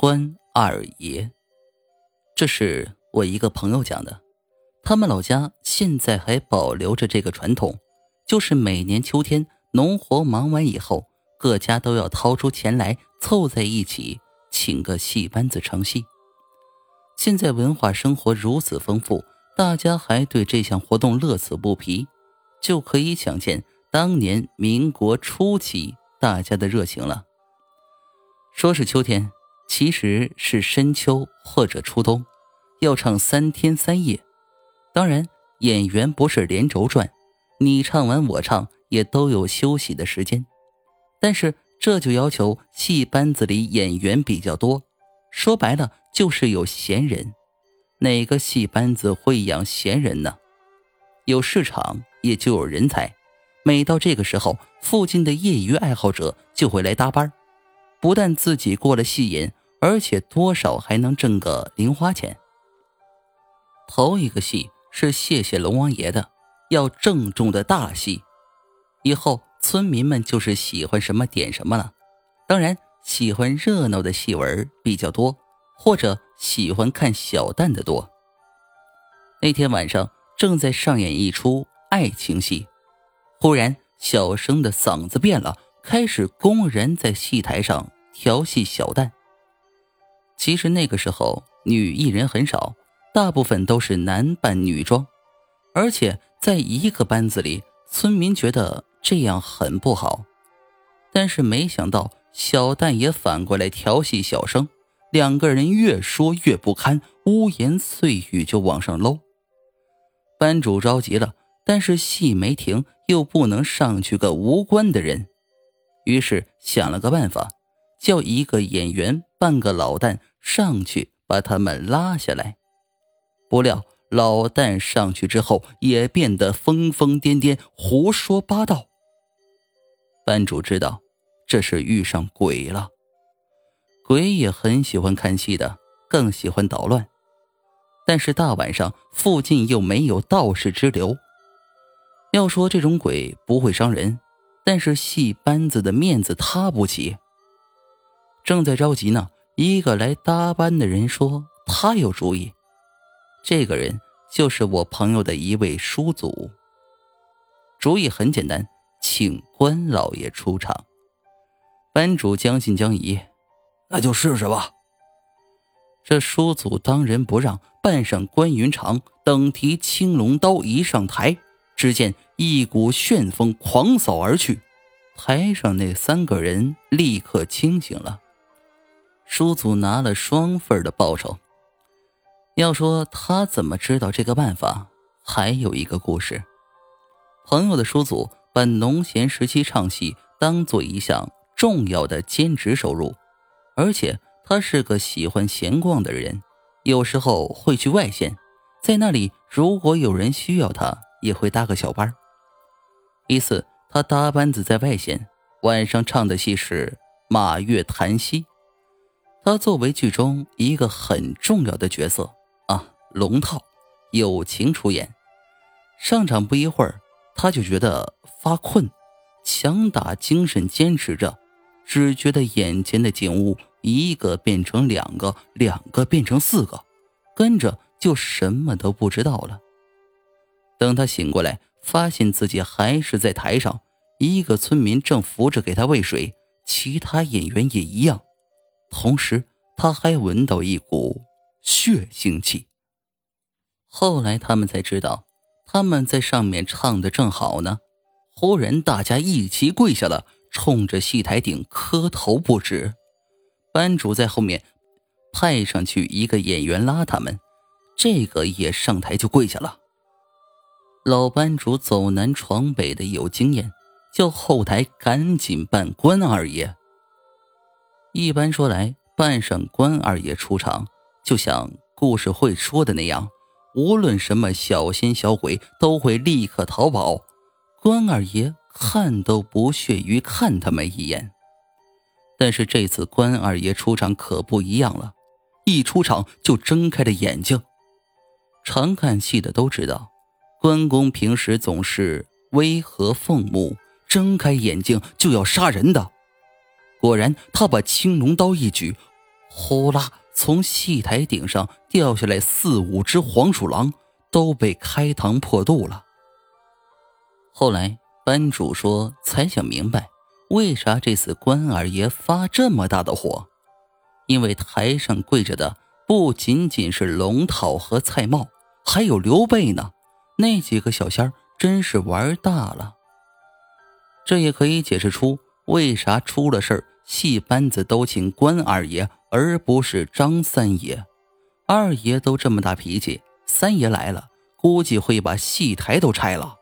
关二爷，这是我一个朋友讲的。他们老家现在还保留着这个传统，就是每年秋天农活忙完以后，各家都要掏出钱来凑在一起，请个戏班子唱戏。现在文化生活如此丰富，大家还对这项活动乐此不疲，就可以想见当年民国初期大家的热情了。说是秋天，其实是深秋或者初冬，要唱三天三夜。当然，演员不是连轴转，你唱完我唱也都有休息的时间。但是这就要求戏班子里演员比较多，说白了就是有闲人。哪个戏班子会养闲人呢？有市场也就有人才。每到这个时候，附近的业余爱好者就会来搭班不但自己过了戏瘾，而且多少还能挣个零花钱。头一个戏。是谢谢龙王爷的，要郑重的大戏。以后村民们就是喜欢什么点什么了。当然，喜欢热闹的戏文比较多，或者喜欢看小旦的多。那天晚上正在上演一出爱情戏，忽然小生的嗓子变了，开始公然在戏台上调戏小旦。其实那个时候女艺人很少。大部分都是男扮女装，而且在一个班子里，村民觉得这样很不好。但是没想到小旦也反过来调戏小生，两个人越说越不堪，污言碎语就往上搂。班主着急了，但是戏没停，又不能上去个无关的人，于是想了个办法，叫一个演员扮个老旦上去把他们拉下来。不料老旦上去之后，也变得疯疯癫癫，胡说八道。班主知道这是遇上鬼了，鬼也很喜欢看戏的，更喜欢捣乱。但是大晚上附近又没有道士之流，要说这种鬼不会伤人，但是戏班子的面子塌不起。正在着急呢，一个来搭班的人说他有主意。这个人就是我朋友的一位叔祖。主意很简单，请关老爷出场。班主将信将疑，那就试试吧。这叔祖当仁不让，扮上关云长，等提青龙刀一上台，只见一股旋风狂扫而去，台上那三个人立刻清醒了。叔祖拿了双份的报酬。要说他怎么知道这个办法，还有一个故事。朋友的叔祖把农闲时期唱戏当做一项重要的兼职收入，而且他是个喜欢闲逛的人，有时候会去外县，在那里如果有人需要他，也会搭个小班。一次，他搭班子在外县，晚上唱的戏是《马月檀溪》，他作为剧中一个很重要的角色啊。龙套，友情出演。上场不一会儿，他就觉得发困，强打精神坚持着，只觉得眼前的景物一个变成两个，两个变成四个，跟着就什么都不知道了。等他醒过来，发现自己还是在台上，一个村民正扶着给他喂水，其他演员也一样。同时，他还闻到一股血腥气。后来他们才知道，他们在上面唱的正好呢，忽然大家一齐跪下了，冲着戏台顶磕头不止。班主在后面派上去一个演员拉他们，这个也上台就跪下了。老班主走南闯北的有经验，叫后台赶紧扮关二爷。一般说来，扮上关二爷出场，就像故事会说的那样。无论什么小仙小鬼都会立刻逃跑，关二爷看都不屑于看他们一眼。但是这次关二爷出场可不一样了，一出场就睁开了眼睛。常看戏的都知道，关公平时总是威和凤目，睁开眼睛就要杀人的。果然，他把青龙刀一举，呼啦，从戏台顶上掉下来四五只黄鼠狼，都被开膛破肚了。后来班主说才想明白，为啥这次关二爷发这么大的火，因为台上跪着的不仅仅是龙套和蔡瑁，还有刘备呢。那几个小仙儿真是玩大了。这也可以解释出为啥出了事儿，戏班子都请关二爷。而不是张三爷，二爷都这么大脾气，三爷来了，估计会把戏台都拆了。